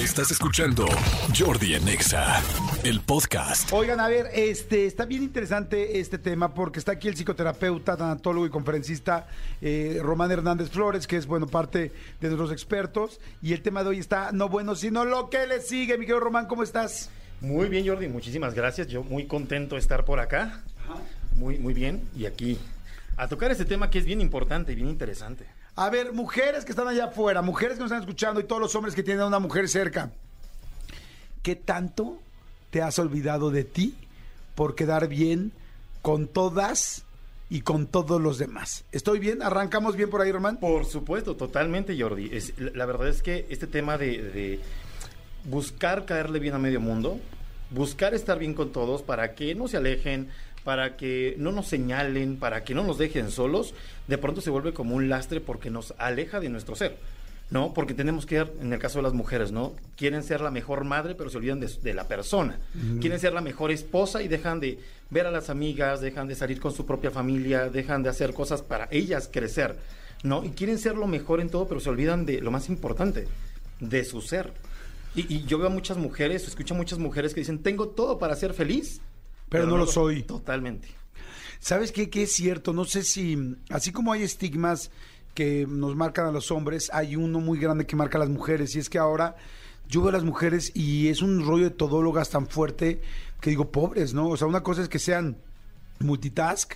Estás escuchando Jordi Anexa, el podcast. Oigan, a ver, este está bien interesante este tema porque está aquí el psicoterapeuta, tanatólogo y conferencista eh, Román Hernández Flores, que es bueno parte de nuestros expertos. Y el tema de hoy está no bueno, sino lo que le sigue. Mi querido Román, ¿cómo estás? Muy bien, Jordi, muchísimas gracias. Yo muy contento de estar por acá. Muy, muy bien. Y aquí a tocar este tema que es bien importante y bien interesante. A ver, mujeres que están allá afuera, mujeres que nos están escuchando y todos los hombres que tienen a una mujer cerca, ¿qué tanto te has olvidado de ti por quedar bien con todas y con todos los demás? ¿Estoy bien? ¿Arrancamos bien por ahí, Román? Por supuesto, totalmente, Jordi. Es, la verdad es que este tema de buscar caerle bien a medio mundo, buscar estar bien con todos para que no se alejen, para que no nos señalen, para que no nos dejen solos, de pronto se vuelve como un lastre porque nos aleja de nuestro ser. ¿no? Porque tenemos que, en el caso de las mujeres, ¿no? Quieren ser la mejor madre, pero se olvidan de, de la persona. Quieren ser la mejor esposa y dejan de ver a las amigas, dejan de salir con su propia familia, dejan de hacer cosas para ellas crecer, ¿no? Y quieren ser lo mejor en todo, pero se olvidan de lo más importante, de su ser. Y, y yo veo a muchas mujeres, escucho a muchas mujeres que dicen, tengo todo para ser feliz, Pero no lo soy. Totalmente. ¿Sabes qué? Que es cierto, no sé si, así como hay estigmas que nos marcan a los hombres, hay uno muy grande que marca a las mujeres, y es que ahora yo veo a las mujeres y es un rollo de todólogas tan fuerte que digo, pobres, ¿no? O sea, una cosa es que sean multitask,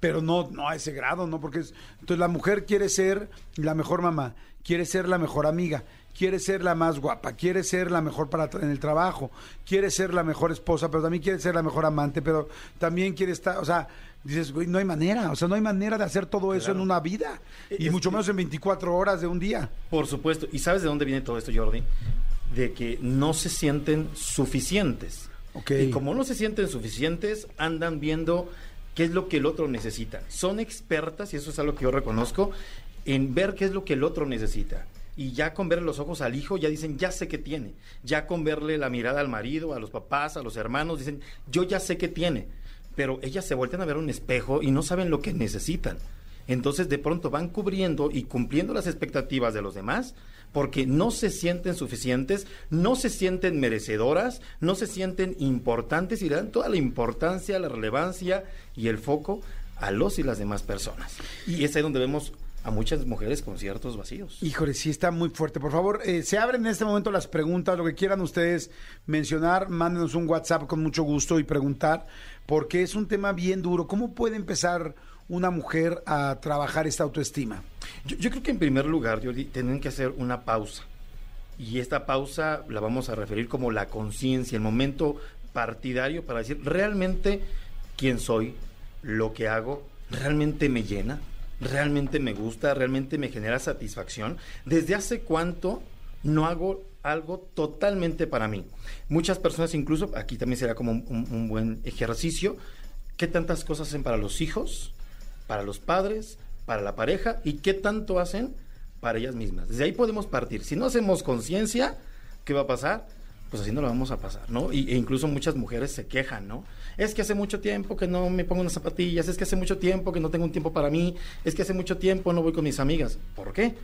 pero no, no a ese grado, ¿no? Porque es, entonces la mujer quiere ser la mejor mamá, quiere ser la mejor amiga, quiere ser la más guapa, quiere ser la mejor para en el trabajo, quiere ser la mejor esposa, pero también quiere ser la mejor amante, pero también quiere estar, o sea, dices, güey, no hay manera, o sea, no hay manera de hacer todo eso en una vida, y Es mucho que- menos en 24 horas de un día. Por supuesto. ¿Y sabes de dónde viene todo esto, Jordi? De que no se sienten suficientes. Y como no se sienten suficientes, andan viendo qué es lo que el otro necesita. Son expertas, y eso es algo que yo reconozco, en ver qué es lo que el otro necesita. Y ya con verle los ojos al hijo, ya dicen, ya sé qué tiene. Ya con verle la mirada al marido, a los papás, a los hermanos, dicen, yo ya sé qué tiene. Pero ellas se vuelven a ver un espejo y no saben lo que necesitan. Entonces de pronto van cubriendo y cumpliendo las expectativas de los demás porque no se sienten suficientes, no se sienten merecedoras, no se sienten importantes y dan toda la importancia, la relevancia y el foco a los y las demás personas. Y es ahí donde vemos a muchas mujeres con ciertos vacíos. Híjole, sí está muy fuerte. Por favor, eh, se abren en este momento las preguntas, lo que quieran ustedes mencionar, mándenos un WhatsApp con mucho gusto y preguntar, porque es un tema bien duro. ¿Cómo puede empezar una mujer a trabajar esta autoestima? Yo, yo creo que en primer lugar, Jordi, tienen que hacer una pausa. Y esta pausa la vamos a referir como la conciencia, el momento partidario para decir realmente quién soy, lo que hago, realmente me llena, realmente me gusta, realmente me genera satisfacción. ¿Desde hace cuánto no hago algo totalmente para mí? Muchas personas incluso, aquí también será como un, un- buen ejercicio, ¿qué tantas cosas hacen para los hijos, para los padres, para la pareja y qué tanto hacen para ellas mismas? Desde ahí podemos partir. Si no hacemos conciencia, ¿qué va a pasar? Pues así no lo vamos a pasar, ¿no? Y, e incluso muchas mujeres se quejan, ¿no? Es que hace mucho tiempo que no me pongo unas zapatillas, es que hace mucho tiempo que no tengo un tiempo para mí, es que hace mucho tiempo no voy con mis amigas. ¿Por qué?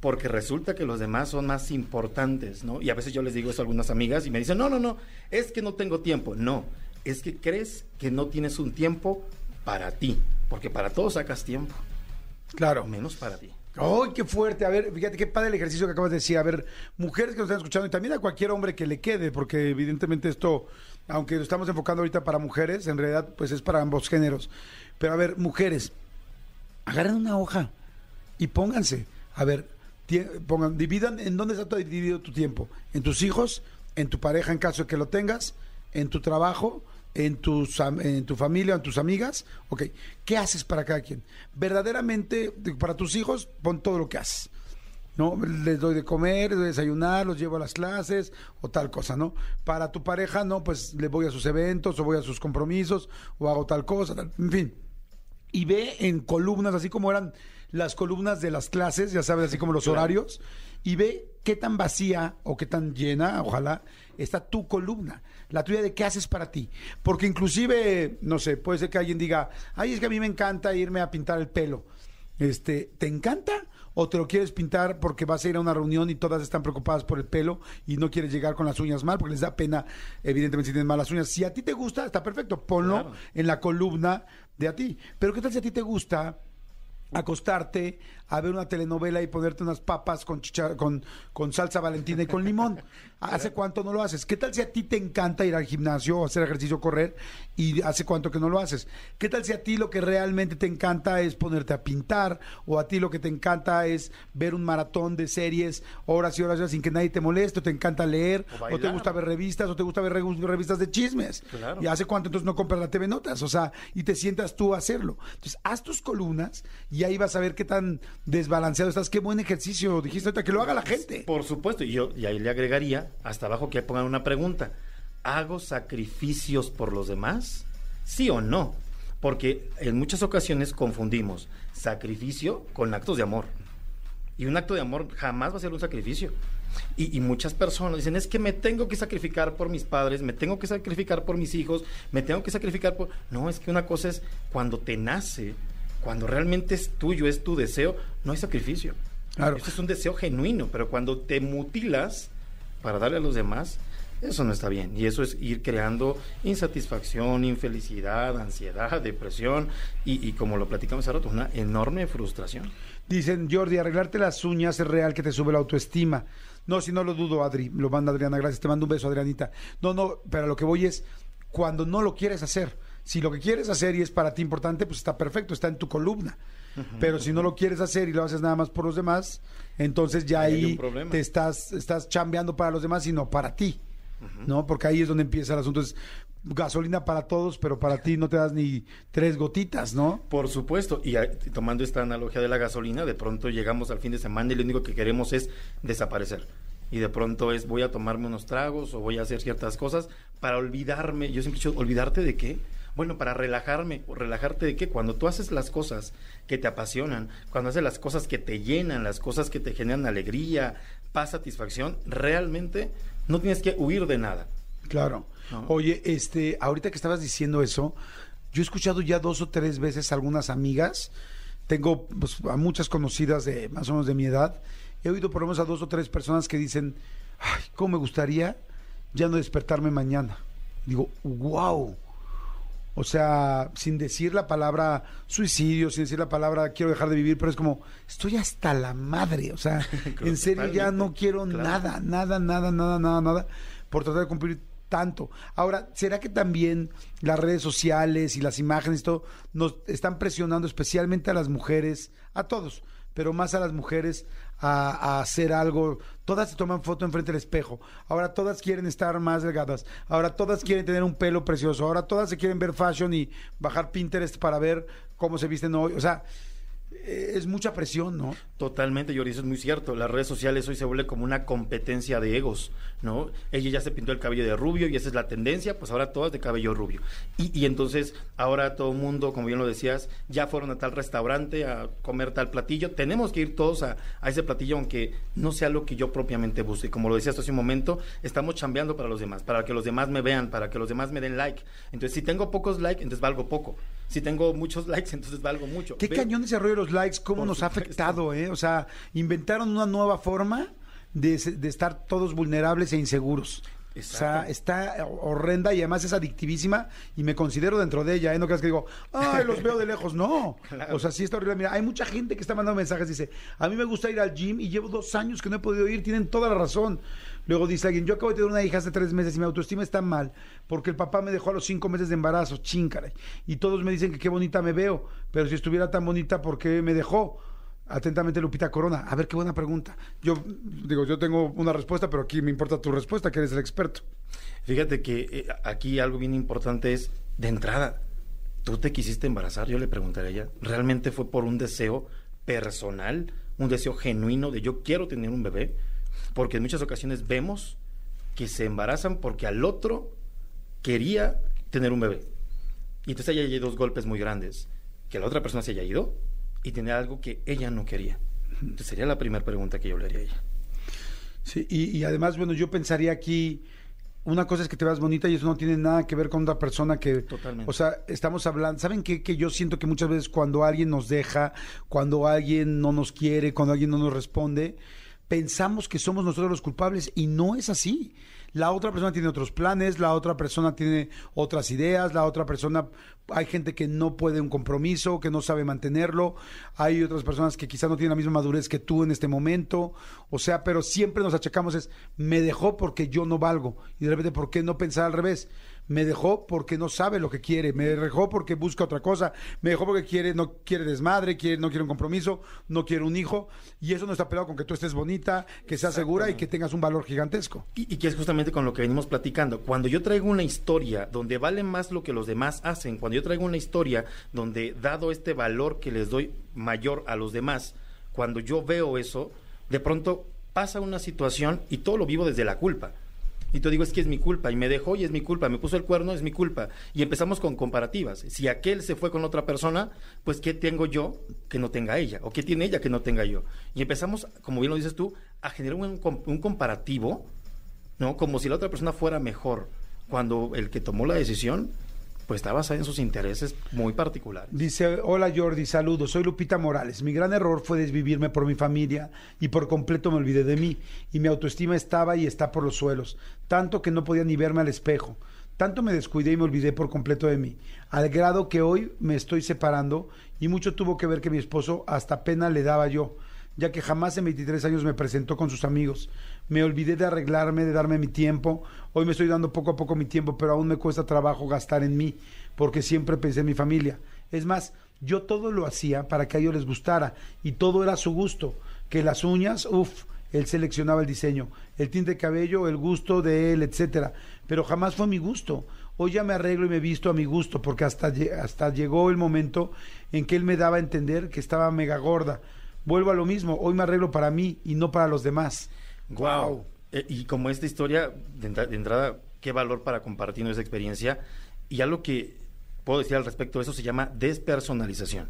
Porque resulta que los demás son más importantes, ¿no? Y a veces yo les digo eso a algunas amigas y me dicen, no, no, no, es que no tengo tiempo. No, es que crees que no tienes un tiempo para ti, porque para todos sacas tiempo, Claro. menos para ti. ¡Ay, qué fuerte! A ver, fíjate qué padre el ejercicio que acabas de decir. A ver, mujeres que nos están escuchando y también a cualquier hombre que le quede, porque evidentemente esto, aunque lo estamos enfocando ahorita para mujeres, en realidad pues es para ambos géneros. Pero a ver, mujeres, agarren una hoja y pónganse. A ver, pongan, dividan en dónde está dividido tu tiempo. En tus hijos, en tu pareja en caso de que lo tengas, en tu trabajo, en, tus, en tu familia, en tus amigas. Ok, ¿qué haces para cada quien? Verdaderamente, para tus hijos, pon todo lo que haces. ¿no? Les doy de comer, les doy de desayunar, los llevo a las clases o tal cosa, ¿no? Para tu pareja, no, pues le voy a sus eventos o voy a sus compromisos o hago tal cosa, tal- en fin. Y ve en columnas, así como eran las columnas de las clases, ya sabes, así como los Claro. Y ve qué tan vacía o qué tan llena, ojalá, está tu columna, la tuya de qué haces para ti. Porque inclusive, no sé, puede ser que alguien diga, ay, es que a mí me encanta irme a pintar el pelo. Este, ¿te encanta? ¿O te lo quieres pintar porque vas a ir a una reunión y todas están preocupadas por el pelo y no quieres llegar con las uñas mal porque les da pena, evidentemente, si tienen malas uñas? Si a ti te gusta, está perfecto, ponlo Claro. en la columna de a ti. Pero ¿qué tal si a ti te gusta acostarte a ver una telenovela y ponerte unas papas con, chicha- con, con salsa valentina y con limón. ¿Hace cuánto no lo haces? ¿Qué tal si a ti te encanta ir al gimnasio, hacer ejercicio, correr y hace cuánto que no lo haces? ¿Qué tal si a ti lo que realmente te encanta es ponerte a pintar o a ti lo que te encanta es ver un maratón de series horas y horas y horas sin que nadie te moleste o te encanta leer O o, te gusta ver revistas o te gusta ver revistas de chismes? Claro. Y hace cuánto entonces no compras la TV Notas, o sea, y te sientas tú a hacerlo. Entonces, haz tus columnas y ahí vas a ver qué tan desbalanceado estás, qué buen ejercicio dijiste ahorita, que lo haga la gente. Por supuesto, y yo y ahí le agregaría hasta abajo que pongan una pregunta. ¿Hago sacrificios por los demás? ¿Sí o no? Porque en muchas ocasiones confundimos sacrificio con actos de amor. Y un acto de amor jamás va a ser un sacrificio. Y, y muchas personas dicen, es que me tengo que sacrificar por mis padres, me tengo que sacrificar por mis hijos, me tengo que sacrificar por... No, es que una cosa es cuando te nace, cuando realmente es tuyo, es tu deseo, no hay sacrificio. Claro. Eso es un deseo genuino, pero cuando te mutilas para darle a los demás, eso no está bien. Y eso es ir creando insatisfacción, infelicidad, ansiedad, depresión y, y como lo platicamos hace rato, una enorme frustración. Dicen, Jordi, arreglarte las uñas es real que te sube la autoestima. No, si no lo dudo, Adri, lo manda Adriana, gracias, te mando un beso, Adrianita. No, no, pero lo que voy es, cuando no lo quieres hacer, si lo que quieres hacer y es para ti importante, pues está perfecto, está en tu columna. Pero si no lo quieres hacer y lo haces nada más por los demás, entonces ya Ahí te estás, estás chambeando para los demás y no para ti. ¿No? Porque ahí es donde empieza el asunto. Es gasolina para todos, pero para ti no te das ni tres gotitas, ¿no? Por supuesto, y a- tomando esta analogía de la gasolina, de pronto llegamos al fin de semana y lo único que queremos es desaparecer. Y de pronto es voy a tomarme unos tragos o voy a hacer ciertas cosas para olvidarme. Yo siempre he dicho, ¿olvidarte de qué? Bueno, para relajarme. ¿O ¿Relajarte de qué? Cuando tú haces las cosas que te apasionan, cuando haces las cosas que te llenan, las cosas que te generan alegría, paz, satisfacción, realmente no tienes que huir de nada. Claro. No. Oye, este, ahorita que estabas diciendo eso, yo he escuchado ya dos o tres veces a algunas amigas, tengo pues, a muchas conocidas de más o menos de mi edad, he oído por lo menos a dos o tres personas que dicen, ay, cómo me gustaría ya no despertarme mañana. Digo, wow. O sea, sin decir la palabra suicidio, sin decir la palabra quiero dejar de vivir, pero es como, estoy hasta la madre. O sea, en serio ya no quiero Claro. nada, nada, nada, nada, nada, nada, por tratar de cumplir tanto. Ahora, ¿será que también las redes sociales y las imágenes y todo nos están presionando especialmente a las mujeres, a todos, pero más a las mujeres a, hacer algo? Todas se toman foto enfrente del espejo. Ahora todas quieren estar más delgadas. Ahora todas quieren tener un pelo precioso. Ahora todas se quieren ver fashion y bajar Pinterest para ver cómo se visten hoy. O sea, es mucha presión, ¿no? Totalmente, Yori, es muy cierto. Las redes sociales hoy se vuelve como una competencia de egos, ¿no? Ella ya se pintó el cabello de rubio y esa es la tendencia, pues ahora todas de cabello rubio. Y, y entonces ahora todo el mundo, como bien lo decías, ya fueron a tal restaurante a comer tal platillo. Tenemos que ir todos a, a ese platillo, aunque no sea lo que yo propiamente busque. Como lo decías hace un momento, estamos chambeando para los demás, para que los demás me vean, para que los demás me den like. Entonces, si tengo pocos likes, entonces valgo poco. Si tengo muchos likes, entonces valgo mucho. Qué Ve- cañón ese rollo de los likes, cómo nos ha afectado, ¿eh? O sea, inventaron una nueva forma de, de estar todos vulnerables e inseguros. O sea, Exacto. está horrenda y además es adictivísima y me considero dentro de ella, ¿eh? No creas que digo, ay, los veo de lejos. No. Claro. O sea, sí está horrible. Mira, hay mucha gente que está mandando mensajes, dice, a mí me gusta ir al gym y llevo dos años que no he podido ir, tienen toda la razón. Luego dice alguien, yo acabo de tener una hija hace tres meses y mi autoestima está mal porque el papá me dejó a los cinco meses de embarazo, chíncare. Y todos me dicen que qué bonita me veo, pero si estuviera tan bonita, ¿por qué me dejó? Atentamente, Lupita Corona. A ver, qué buena pregunta. Yo digo, yo tengo una respuesta, pero aquí me importa tu respuesta, que eres el experto. Fíjate que eh, aquí algo bien importante es, de entrada, ¿tú te quisiste embarazar? Yo le preguntaré a ella. ¿Realmente fue por un deseo personal, un deseo genuino de yo quiero tener un bebé? Porque en muchas ocasiones vemos que se embarazan porque al otro quería tener un bebé. Y entonces hay dos golpes muy grandes. Que la otra persona se haya ido y tener algo que ella no quería. Entonces sería la primera pregunta que yo le haría a ella. Sí, y, y además, bueno, yo pensaría aquí una cosa es que te veas bonita y eso no tiene nada que ver con otra persona que... Totalmente. O sea, estamos hablando... ¿Saben qué? Que yo siento que muchas veces cuando alguien nos deja, cuando alguien no nos quiere, cuando alguien no nos responde, pensamos que somos nosotros los culpables y no es así. La otra persona tiene otros planes, la otra persona tiene otras ideas, la otra persona, hay gente que no puede un compromiso, que no sabe mantenerlo, hay otras personas que quizás no tienen la misma madurez que tú en este momento, o sea, pero siempre nos achacamos es, me dejó porque yo no valgo, y de repente, ¿por qué no pensar al revés? Me dejó porque no sabe lo que quiere, me dejó porque busca otra cosa, me dejó porque quiere, no quiere desmadre, quiere, no quiere un compromiso, no quiere un hijo, y eso no está peleado con que tú estés bonita, que seas segura y que tengas un valor gigantesco. Y, y, que es justamente con lo que venimos platicando. Cuando yo traigo una historia donde vale más lo que los demás hacen, cuando yo traigo una historia donde dado este valor que les doy mayor a los demás, cuando yo veo eso, de pronto pasa una situación y todo lo vivo desde la culpa. Y te digo, es que es mi culpa, y me dejó y es mi culpa, me puso el cuerno, es mi culpa. Y empezamos con comparativas. Si aquel se fue con otra persona, pues ¿qué tengo yo que no tenga ella? ¿O qué tiene ella que no tenga yo? Y empezamos, como bien lo dices tú, a generar un, un comparativo, ¿no? Como si la otra persona fuera mejor, cuando el que tomó la decisión pues está basada en sus intereses muy particulares. Dice, hola Jordi, saludos, soy Lupita Morales. Mi gran error fue desvivirme por mi familia y por completo me olvidé de mí y mi autoestima estaba y está por los suelos, tanto que no podía ni verme al espejo. Tanto me descuidé y me olvidé por completo de mí, al grado que hoy me estoy separando y mucho tuvo que ver que mi esposo hasta pena le daba yo, ya que jamás en 23 años me presentó con sus amigos. Me olvidé de arreglarme, de darme mi tiempo. Hoy me estoy dando poco a poco mi tiempo, pero aún me cuesta trabajo gastar en mí, porque siempre pensé en mi familia. Es más, yo todo lo hacía para que a ellos les gustara y todo era su gusto. Que las uñas, uff, él seleccionaba el diseño, el tinte de cabello, el gusto de él, etcétera. Pero jamás fue mi gusto. Hoy ya me arreglo y me visto a mi gusto, porque hasta, hasta llegó el momento en que él me daba a entender que estaba mega gorda. Vuelvo a lo mismo, hoy me arreglo para mí y no para los demás. Wow. Eh, y como esta historia, de, entra- de entrada, qué valor para compartir nuestra experiencia. Y algo que puedo decir al respecto de eso se llama despersonalización.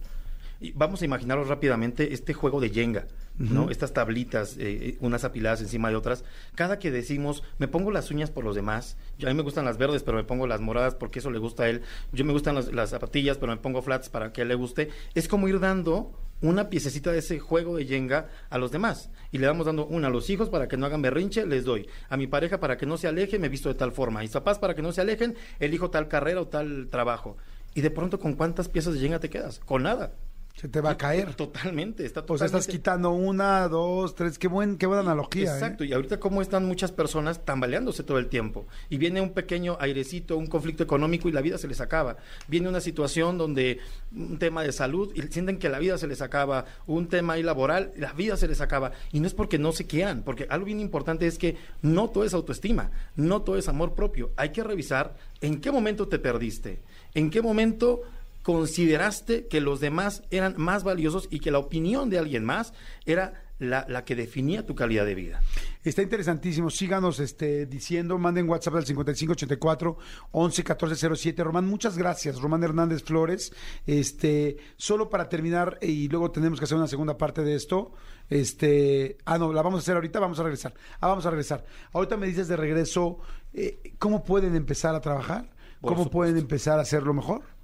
Y vamos a imaginarlo rápidamente este juego de Jenga, ¿no? Estas tablitas, eh, eh, unas apiladas encima de otras. Cada que decimos, me pongo las uñas por los demás, yo, a mí me gustan las verdes, pero me pongo las moradas porque eso le gusta a él. Yo me gustan las, las zapatillas, pero me pongo flats para que a él le guste. Es como ir dando una piececita de ese juego de Jenga a los demás. Y le damos dando una a los hijos para que no hagan berrinche, les doy. A mi pareja para que no se aleje, me visto de tal forma. A mis papás para que no se alejen, elijo tal carrera o tal trabajo. Y de pronto, ¿con cuántas piezas de Jenga te quedas? Con nada. Se te va a caer. Totalmente, está O sea, totalmente... estás quitando una, dos, tres. Qué, buen, qué buena analogía. ¿eh? Exacto, y ahorita cómo están muchas personas tambaleándose todo el tiempo. Y viene un pequeño airecito, un conflicto económico y la vida se les acaba. Viene una situación donde un tema de salud y sienten que la vida se les acaba, un tema ahí laboral, la vida se les acaba. Y no es porque no se quieran, porque algo bien importante es que no todo es autoestima, no todo es amor propio. Hay que revisar en qué momento te perdiste, en qué momento consideraste que los demás eran más valiosos y que la opinión de alguien más era la, la que definía tu calidad de vida. Está interesantísimo. Síganos este, diciendo, manden WhatsApp al 5584 111407. Román, muchas gracias. Román Hernández Flores. Este, solo para terminar, y luego tenemos que hacer una segunda parte de esto. Este, ah, no, la vamos a hacer ahorita, vamos a regresar. Ah, vamos a regresar. Ahorita me dices de regreso, eh, ¿cómo pueden empezar a trabajar? ¿Cómo pueden empezar a hacerlo mejor?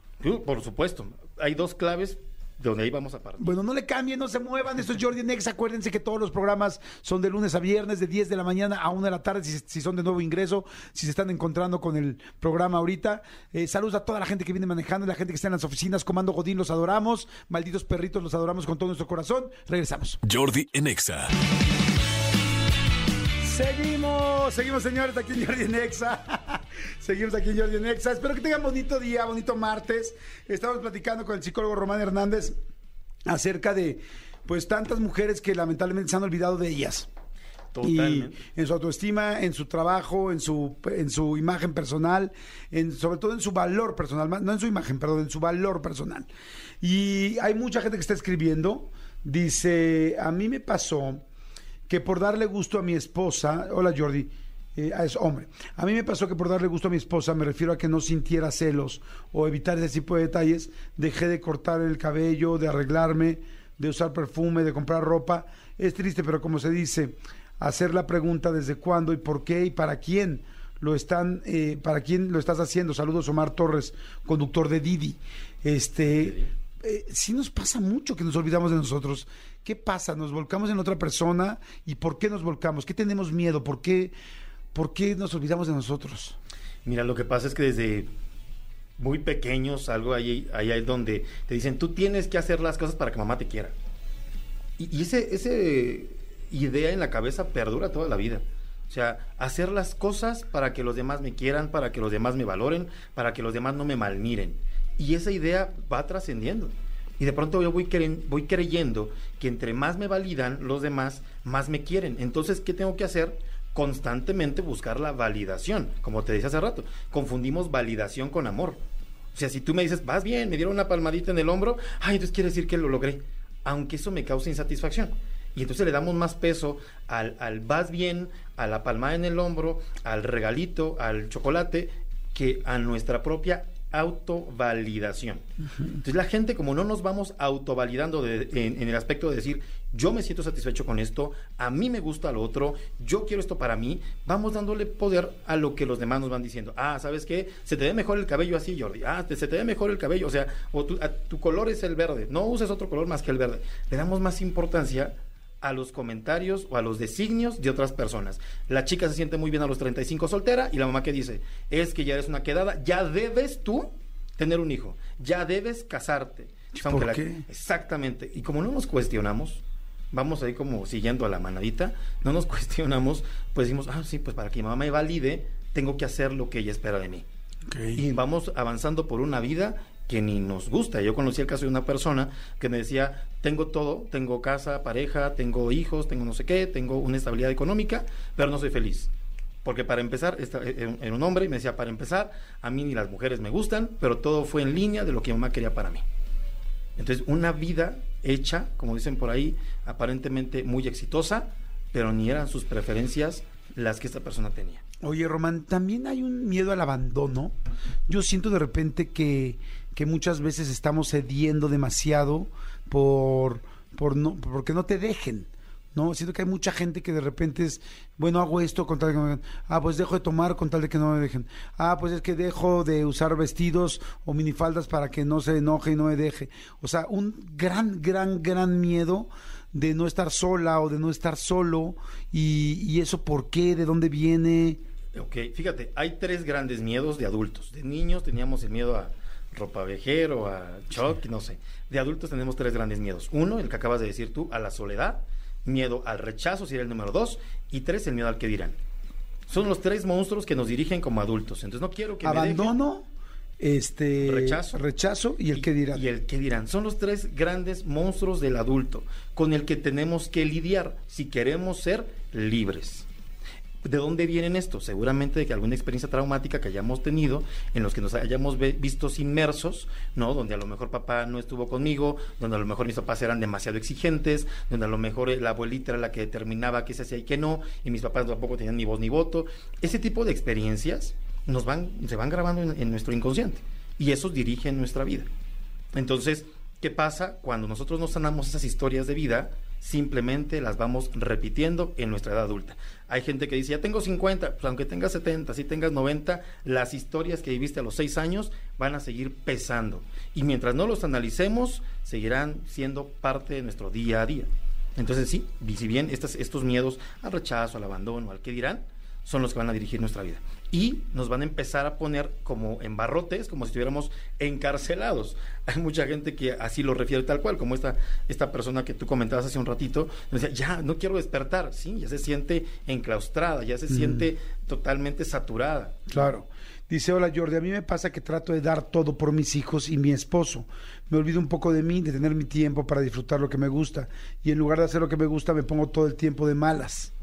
Por supuesto. Hay dos claves de donde ahí vamos a partir. Bueno, no le cambien, no se muevan. Esto es Jordi Nex. Acuérdense que todos los programas son de lunes a viernes, de 10 de la mañana a 1 de la tarde, si, si son de nuevo ingreso, si se están encontrando con el programa ahorita. Eh, saludos a toda la gente que viene manejando, la gente que está en las oficinas. Comando Godín, los adoramos. Malditos perritos, los adoramos con todo nuestro corazón. Regresamos. Jordi en Exa. Seguimos, seguimos señores aquí en Jordi Nexa. seguimos aquí en Jordi Nexa. Espero que tengan bonito día, bonito martes. Estamos platicando con el psicólogo Román Hernández acerca de pues tantas mujeres que lamentablemente se han olvidado de ellas. Totalmente. Y en su autoestima, en su trabajo, en su, en su imagen personal, en, sobre todo en su valor personal, no en su imagen, perdón, en su valor personal. Y hay mucha gente que está escribiendo, dice, a mí me pasó que por darle gusto a mi esposa, hola Jordi, eh, es hombre, a mí me pasó que por darle gusto a mi esposa, me refiero a que no sintiera celos o evitar ese tipo de detalles, dejé de cortar el cabello, de arreglarme, de usar perfume, de comprar ropa. Es triste, pero como se dice, hacer la pregunta desde cuándo y por qué y para quién lo están, eh, ¿para quién lo estás haciendo? Saludos Omar Torres, conductor de Didi. Este, eh, sí nos pasa mucho que nos olvidamos de nosotros. ¿Qué pasa? ¿Nos volcamos en otra persona? ¿Y por qué nos volcamos? ¿Qué tenemos miedo? ¿Por qué, por qué nos olvidamos de nosotros? Mira, lo que pasa es que desde muy pequeños, algo ahí, ahí es donde te dicen, tú tienes que hacer las cosas para que mamá te quiera. Y, y ese, ese idea en la cabeza perdura toda la vida. O sea, hacer las cosas para que los demás me quieran, para que los demás me valoren, para que los demás no me malmiren. Y esa idea va trascendiendo. Y de pronto yo voy, voy creyendo que entre más me validan los demás, más me quieren. Entonces, ¿qué tengo que hacer? Constantemente buscar la validación. Como te decía hace rato, confundimos validación con amor. O sea, si tú me dices, vas bien, me dieron una palmadita en el hombro, ay, entonces quiere decir que lo logré. Aunque eso me cause insatisfacción. Y entonces le damos más peso al, al vas bien, a la palmada en el hombro, al regalito, al chocolate, que a nuestra propia autovalidación. Entonces la gente, como no nos vamos autovalidando en, en, el aspecto de decir, yo me siento satisfecho con esto, a mí me gusta lo otro, yo quiero esto para mí, vamos dándole poder a lo que los demás nos van diciendo. Ah, ¿sabes qué? Se te ve mejor el cabello así, Jordi. Ah, se te ve mejor el cabello. O sea, o tu, tu color es el verde. No uses otro color más que el verde. Le damos más importancia a los comentarios o a los designios de otras personas. La chica se siente muy bien a los 35 soltera y la mamá que dice, es que ya eres una quedada, ya debes tú tener un hijo, ya debes casarte. ¿Por qué? Exactamente. Y como no nos cuestionamos, vamos ahí como siguiendo a la manadita, no nos cuestionamos, pues decimos, ah, sí, pues para que mi mamá me valide, tengo que hacer lo que ella espera de mí. Okay. Y vamos avanzando por una vida que ni nos gusta. Yo conocí el caso de una persona que me decía, tengo todo, tengo casa, pareja, tengo hijos, tengo no sé qué, tengo una estabilidad económica, pero no soy feliz. Porque para empezar, era un hombre y me decía, para empezar, a mí ni las mujeres me gustan, pero todo fue en línea de lo que mamá quería para mí. Entonces, una vida hecha, como dicen por ahí, aparentemente muy exitosa, pero ni eran sus preferencias las que esta persona tenía. Oye, Román, también hay un miedo al abandono. Yo siento de repente que, que muchas veces estamos cediendo demasiado por, por no, porque no te dejen. ¿no? Siento que hay mucha gente que de repente es, bueno, hago esto con tal de que no me dejen. Ah, pues dejo de tomar con tal de que no me dejen. Ah, pues es que dejo de usar vestidos o minifaldas para que no se enoje y no me deje. O sea, un gran, gran, gran miedo de no estar sola o de no estar solo. Y, y eso, ¿por qué? ¿De dónde viene? Ok, fíjate, hay tres grandes miedos de adultos. De niños teníamos el miedo a ropa vejero, a shock, sí. no sé. De adultos tenemos tres grandes miedos. Uno, el que acabas de decir tú, a la soledad. Miedo al rechazo, sería el número dos. Y tres, el miedo al que dirán. Son los tres monstruos que nos dirigen como adultos. Entonces no quiero que Abandono, me dejen. este rechazo, rechazo y el y, que dirán. Y el que dirán. Son los tres grandes monstruos del adulto con el que tenemos que lidiar si queremos ser libres. ¿De dónde vienen estos? Seguramente de que alguna experiencia traumática que hayamos tenido, en los que nos hayamos visto inmersos, ¿no? Donde a lo mejor papá no estuvo conmigo, donde a lo mejor mis papás eran demasiado exigentes, donde a lo mejor la abuelita era la que determinaba qué se hacía y qué no, y mis papás tampoco tenían ni voz ni voto. Ese tipo de experiencias nos van, se van grabando en, nuestro inconsciente y esos dirigen nuestra vida. Entonces, ¿qué pasa cuando nosotros no sanamos esas historias de vida? Simplemente las vamos repitiendo en nuestra edad adulta. Hay gente que dice, ya tengo 50, pues aunque tengas 70, si tengas 90, las historias que viviste a los 6 años van a seguir pesando. Y mientras no los analicemos, seguirán siendo parte de nuestro día a día. Entonces sí, si bien estos miedos al rechazo, al abandono, al que dirán, son los que van a dirigir nuestra vida. Y nos van a empezar a poner como en barrotes, como si estuviéramos encarcelados. Hay mucha gente que así lo refiere tal cual, como esta, esta persona que tú comentabas hace un ratito, decía, ya, no quiero despertar, sí, ya se siente enclaustrada, ya se mm. siente totalmente saturada. Claro. Dice, hola Jordi, a mí me pasa que trato de dar todo por mis hijos y mi esposo. Me olvido un poco de mí, de tener mi tiempo para disfrutar lo que me gusta. Y en lugar de hacer lo que me gusta, me pongo todo el tiempo de malas.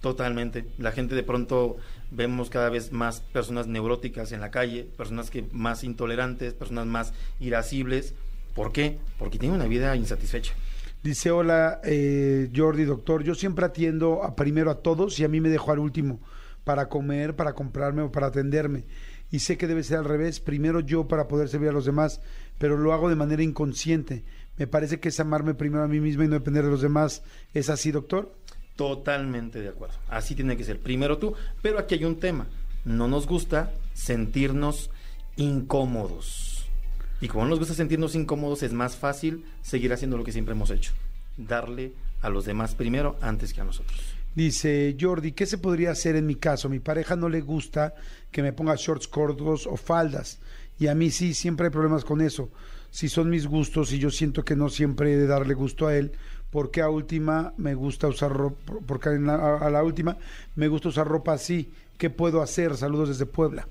Totalmente. La gente de pronto vemos cada vez más personas neuróticas en la calle, personas que más intolerantes, personas más irascibles. ¿Por qué? Porque tienen una vida insatisfecha. Dice, hola eh, Jordi, doctor, yo siempre atiendo primero a todos y a mí me dejo al último para comer, para comprarme o para atenderme. Y sé que debe ser al revés, primero yo para poder servir a los demás, pero lo hago de manera inconsciente. Me parece que es amarme primero a mí mismo y no depender de los demás. ¿Es así, doctor? Totalmente de acuerdo. Así tiene que ser. Primero tú, pero aquí hay un tema. no nos gusta sentirnos incómodos. Y como no nos gusta sentirnos incómodos, es más fácil seguir haciendo lo que siempre hemos hecho. Darle a los demás primero antes que a nosotros. Dice Jordi, ¿qué se podría hacer en mi caso? Mi pareja no le gusta que me ponga shorts cortos o faldas. Y a mí sí, siempre hay problemas con eso. Si son mis gustos y yo siento que no siempre he de darle gusto a él, porque a última me gusta usar ropa, porque a la, última me gusta usar ropa así. ¿Qué puedo hacer? Saludos desde Puebla.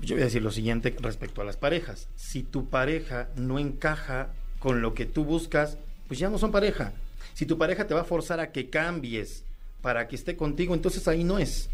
Yo voy a decir lo siguiente respecto a las parejas. Si tu pareja no encaja con lo que tú buscas, pues ya no son pareja. Si tu pareja te va a forzar a que cambies para que esté contigo, entonces ahí no es.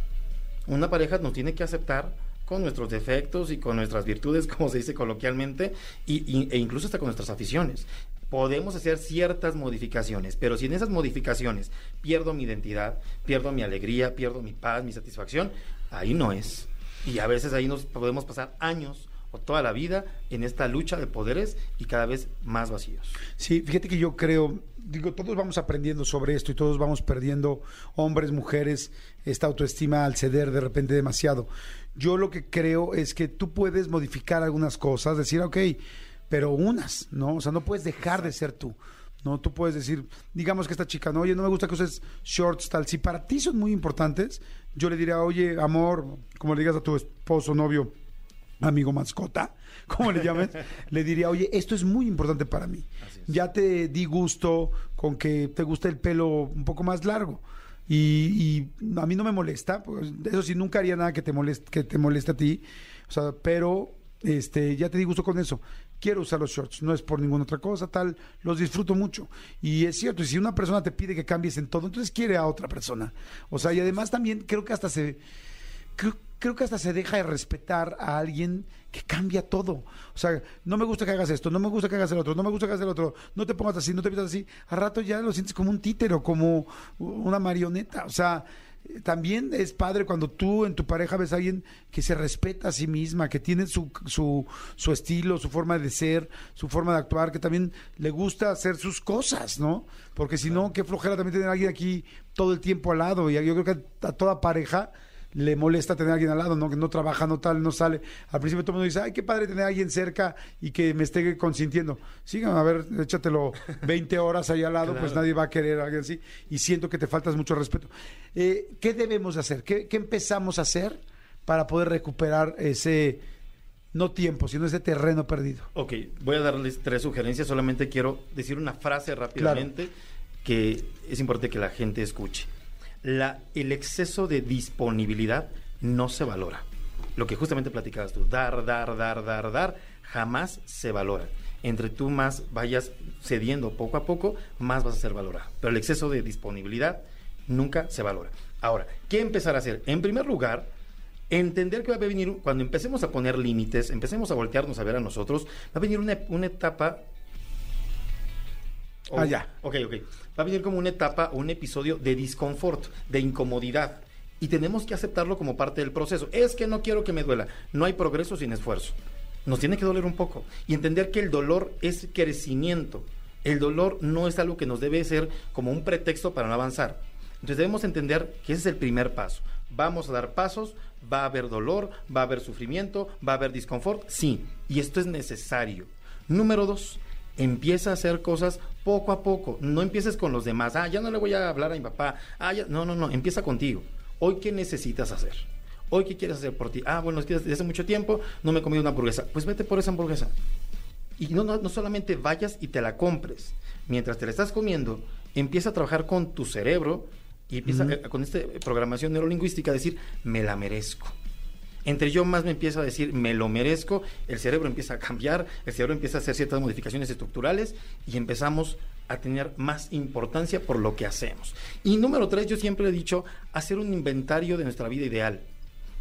Una pareja nos tiene que aceptar con nuestros defectos y con nuestras virtudes, como se dice coloquialmente, y- e incluso hasta con nuestras aficiones. Podemos hacer ciertas modificaciones, pero si en esas modificaciones pierdo mi identidad, pierdo mi alegría, pierdo mi paz, mi satisfacción, ahí no es. Y a veces ahí nos podemos pasar años o toda la vida en esta lucha de poderes y cada vez más vacíos. Sí, fíjate que yo creo, digo, todos vamos aprendiendo sobre esto y todos vamos perdiendo, hombres, mujeres, esta autoestima al ceder de repente demasiado. Yo lo que creo es que tú puedes modificar algunas cosas, decir, ok, pero unas, ¿no? O sea, no puedes dejar de ser tú. No, tú puedes decir, digamos que esta chica, no, oye, no me gusta que uses shorts, tal. Si para ti son muy importantes, yo le diría, oye, amor, como le digas a tu esposo, novio, amigo mascota, como le llames, le diría, oye, esto es muy importante para mí. Ya te di gusto con que te gusta el pelo un poco más largo. Y, y a mí no me molesta, pues, eso sí, nunca haría nada que te moleste, que te moleste a ti. O sea, pero este, ya te di gusto con eso. Quiero usar los shorts, no es por ninguna otra cosa, tal, los disfruto mucho. Y es cierto, y si una persona te pide que cambies en todo, entonces quiere a otra persona. O sea, y además también creo que hasta se, creo, creo que hasta se deja de respetar a alguien que cambia todo. O sea, no me gusta que hagas esto, no me gusta que hagas el otro, no me gusta que hagas el otro, no te pongas así, no te pisas así. A rato ya lo sientes como un títero, como una marioneta. O sea, también es padre cuando tú en tu pareja ves a alguien que se respeta a sí misma, que tiene su, su, su estilo, su forma de ser, su forma de actuar, que también le gusta hacer sus cosas, ¿no? Porque si no, qué flojera también tener a alguien aquí todo el tiempo al lado. Y yo creo que a toda pareja le molesta tener a alguien al lado, ¿no? Que no trabaja, no tal, no sale. Al principio todo el mundo dice, ay, qué padre tener a alguien cerca y que me esté consintiendo. Sigan, a ver, échatelo 20 horas ahí al lado, pues nadie va a querer a alguien así. Y siento que te faltas mucho respeto. Eh, ¿Qué debemos de hacer? ¿Qué, qué empezamos a hacer para poder recuperar ese, no tiempo, sino ese terreno perdido? Ok, voy a darles tres sugerencias. Solamente quiero decir una frase rápidamente que es importante que la gente escuche. La, el exceso de disponibilidad no se valora. Lo que justamente platicabas tú, dar, dar, dar, dar, dar, jamás se valora. Entre tú más vayas cediendo poco a poco, más vas a ser valorado. Pero el exceso de disponibilidad nunca se valora. Ahora, ¿qué empezar a hacer? En primer lugar, entender que va a venir, cuando empecemos a poner límites, empecemos a voltearnos a ver a nosotros, va a venir una, una etapa... o- Ah, ya. Ok, ok. Va a venir como una etapa o un episodio de disconfort, de incomodidad. Y tenemos que aceptarlo como parte del proceso. Es que no quiero que me duela. No hay progreso sin esfuerzo. Nos tiene que doler un poco. Y entender que el dolor es crecimiento. El dolor no es algo que nos debe ser como un pretexto para no avanzar. Entonces debemos entender que ese es el primer paso. Vamos a dar pasos, va a haber dolor, va a haber sufrimiento, va a haber disconfort, sí, y esto es necesario. Número dos, empieza a hacer cosas poco a poco. No empieces con los demás. Ah, ya no le voy a hablar a mi papá. Ah, ya. No, no, no. Empieza contigo. Hoy, ¿qué necesitas hacer? Hoy, ¿qué quieres hacer por ti? Ah, bueno, es que desde hace mucho tiempo no me he comido una hamburguesa. Pues vete por esa hamburguesa. Y no, no, no solamente vayas y te la compres. Mientras te la estás comiendo, empieza a trabajar con tu cerebro y empieza eh, con esta programación neurolingüística a decir, me la merezco. Entre yo más me empiezo a decir, me lo merezco, el cerebro empieza a cambiar, el cerebro empieza a hacer ciertas modificaciones estructurales y empezamos a tener más importancia por lo que hacemos. Y número tres, yo siempre he dicho, hacer un inventario de nuestra vida ideal.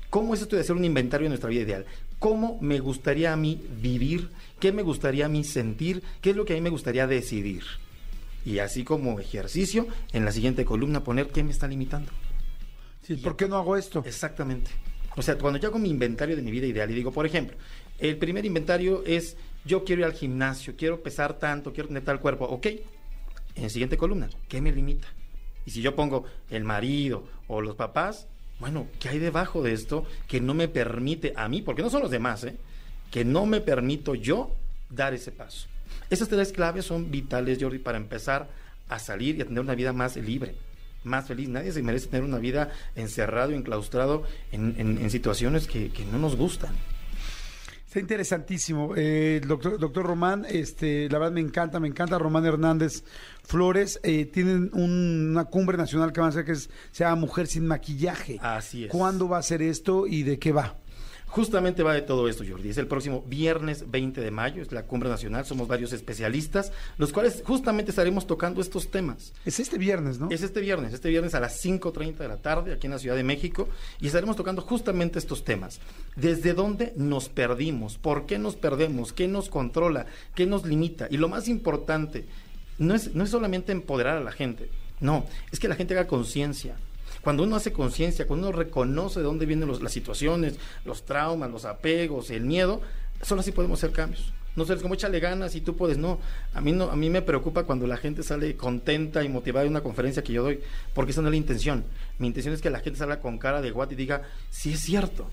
¿Cómo es esto de hacer un inventario de nuestra vida ideal? ¿Cómo me gustaría a mí vivir? ¿Qué me gustaría a mí sentir? ¿Qué es lo que a mí me gustaría decidir? Y así como ejercicio, en la siguiente columna poner qué me está limitando. Sí, ¿Por qué no hago esto? Exactamente. O sea, cuando yo hago mi inventario de mi vida ideal y digo, por ejemplo, el primer inventario es yo quiero ir al gimnasio, quiero pesar tanto, quiero tener tal cuerpo, ok. En la siguiente columna, ¿qué me limita? Y si yo pongo el marido o los papás, bueno, ¿qué hay debajo de esto que no me permite a mí, porque no son los demás, ¿eh? que no me permito yo dar ese paso? Esas tres claves son vitales, Jordi, para empezar a salir y a tener una vida más libre, más feliz. Nadie se merece tener una vida encerrado, enclaustrado en, en, en situaciones que, que no nos gustan. Está interesantísimo. Eh, doctor, doctor Román, este, la verdad me encanta, me encanta Román Hernández Flores. Eh, tienen un- una cumbre nacional que van a hacer que es- se llama Mujer sin Maquillaje. Así es. ¿Cuándo va a ser esto y de qué va? Justamente va de todo esto, Jordi. Es el próximo viernes 20 de mayo, es la cumbre nacional. Somos varios especialistas, los cuales justamente estaremos tocando estos temas. Es este viernes, ¿no? Es este viernes, este viernes a las 5.30 de la tarde aquí en la Ciudad de México y estaremos tocando justamente estos temas. ¿Desde dónde nos perdimos? ¿Por qué nos perdemos? ¿Qué nos controla? ¿Qué nos limita? Y lo más importante, no es, no es solamente empoderar a la gente, no, es que la gente haga conciencia. Cuando uno hace conciencia, cuando uno reconoce de dónde vienen las situaciones, los traumas, los apegos, el miedo, solo así podemos hacer cambios. No sé, como échale ganas y tú puedes. No, a mí no, a mí me preocupa cuando la gente sale contenta y motivada de una conferencia que yo doy, porque esa no es la intención. Mi intención es que la gente salga con cara de guate y diga, sí es cierto,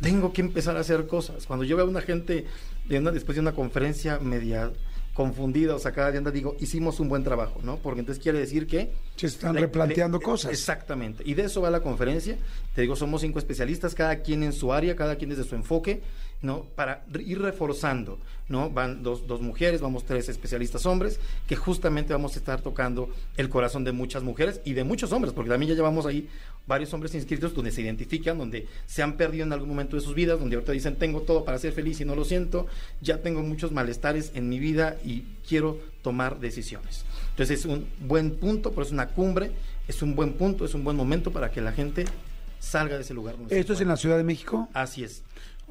tengo que empezar a hacer cosas. Cuando yo veo a una gente de una, después de una conferencia media confundida o sacada de onda, digo, hicimos un buen trabajo, ¿no? Porque entonces quiere decir que Se están le- replanteando le- cosas. Exactamente. Y de eso va la conferencia. Te digo, somos cinco especialistas, cada quien en su área, cada quien desde su enfoque, ¿no? Para ir reforzando, ¿no? Van dos, dos mujeres, vamos tres especialistas hombres, que justamente vamos a estar tocando el corazón de muchas mujeres y de muchos hombres, porque también ya llevamos ahí varios hombres inscritos donde se identifican, donde se han perdido en algún momento de sus vidas, donde ahorita dicen, tengo todo para ser feliz y no lo siento, ya tengo muchos malestares en mi vida y quiero tomar decisiones. Entonces es un buen punto, pero es una cumbre, es un buen punto, es un buen momento para que la gente salga de ese lugar. se ¿Esto es en la Ciudad de México? Así es.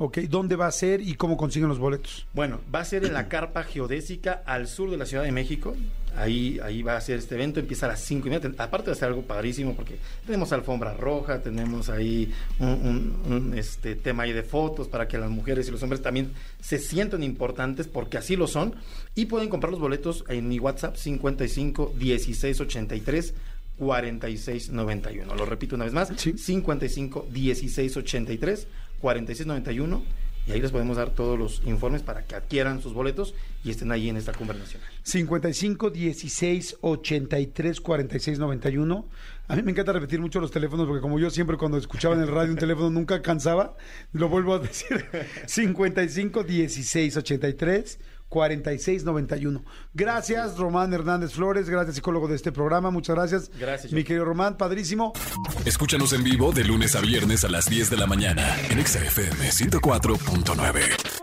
Ok, ¿dónde va a ser y cómo consiguen los boletos? Bueno, va a ser en la carpa geodésica al sur de la Ciudad de México. Ahí, ahí va a ser este evento, empieza a las 5 y media. Aparte de ser algo padrísimo, porque tenemos alfombra roja, tenemos ahí un, un- un, este, tema ahí de fotos para que las mujeres y los hombres también se sientan importantes, porque así lo son. Y pueden comprar los boletos en mi WhatsApp 55 16 83 46 91. Lo repito una vez más: Sí. 55 16 83 46 91 y ahí les podemos dar todos los informes para que adquieran sus boletos y estén ahí en esta cumbre nacional. 55 16 83 46 91. A mí me encanta repetir mucho los teléfonos porque como yo siempre cuando escuchaba en el radio un teléfono nunca cansaba, lo vuelvo a decir. 55 16 83 46 91. Gracias Román Hernández Flores, gracias psicólogo de este programa, muchas gracias. Gracias, Mi querido Román, padrísimo. Escúchanos en vivo de lunes a viernes a las 10 de la mañana en Exa FM 104.9.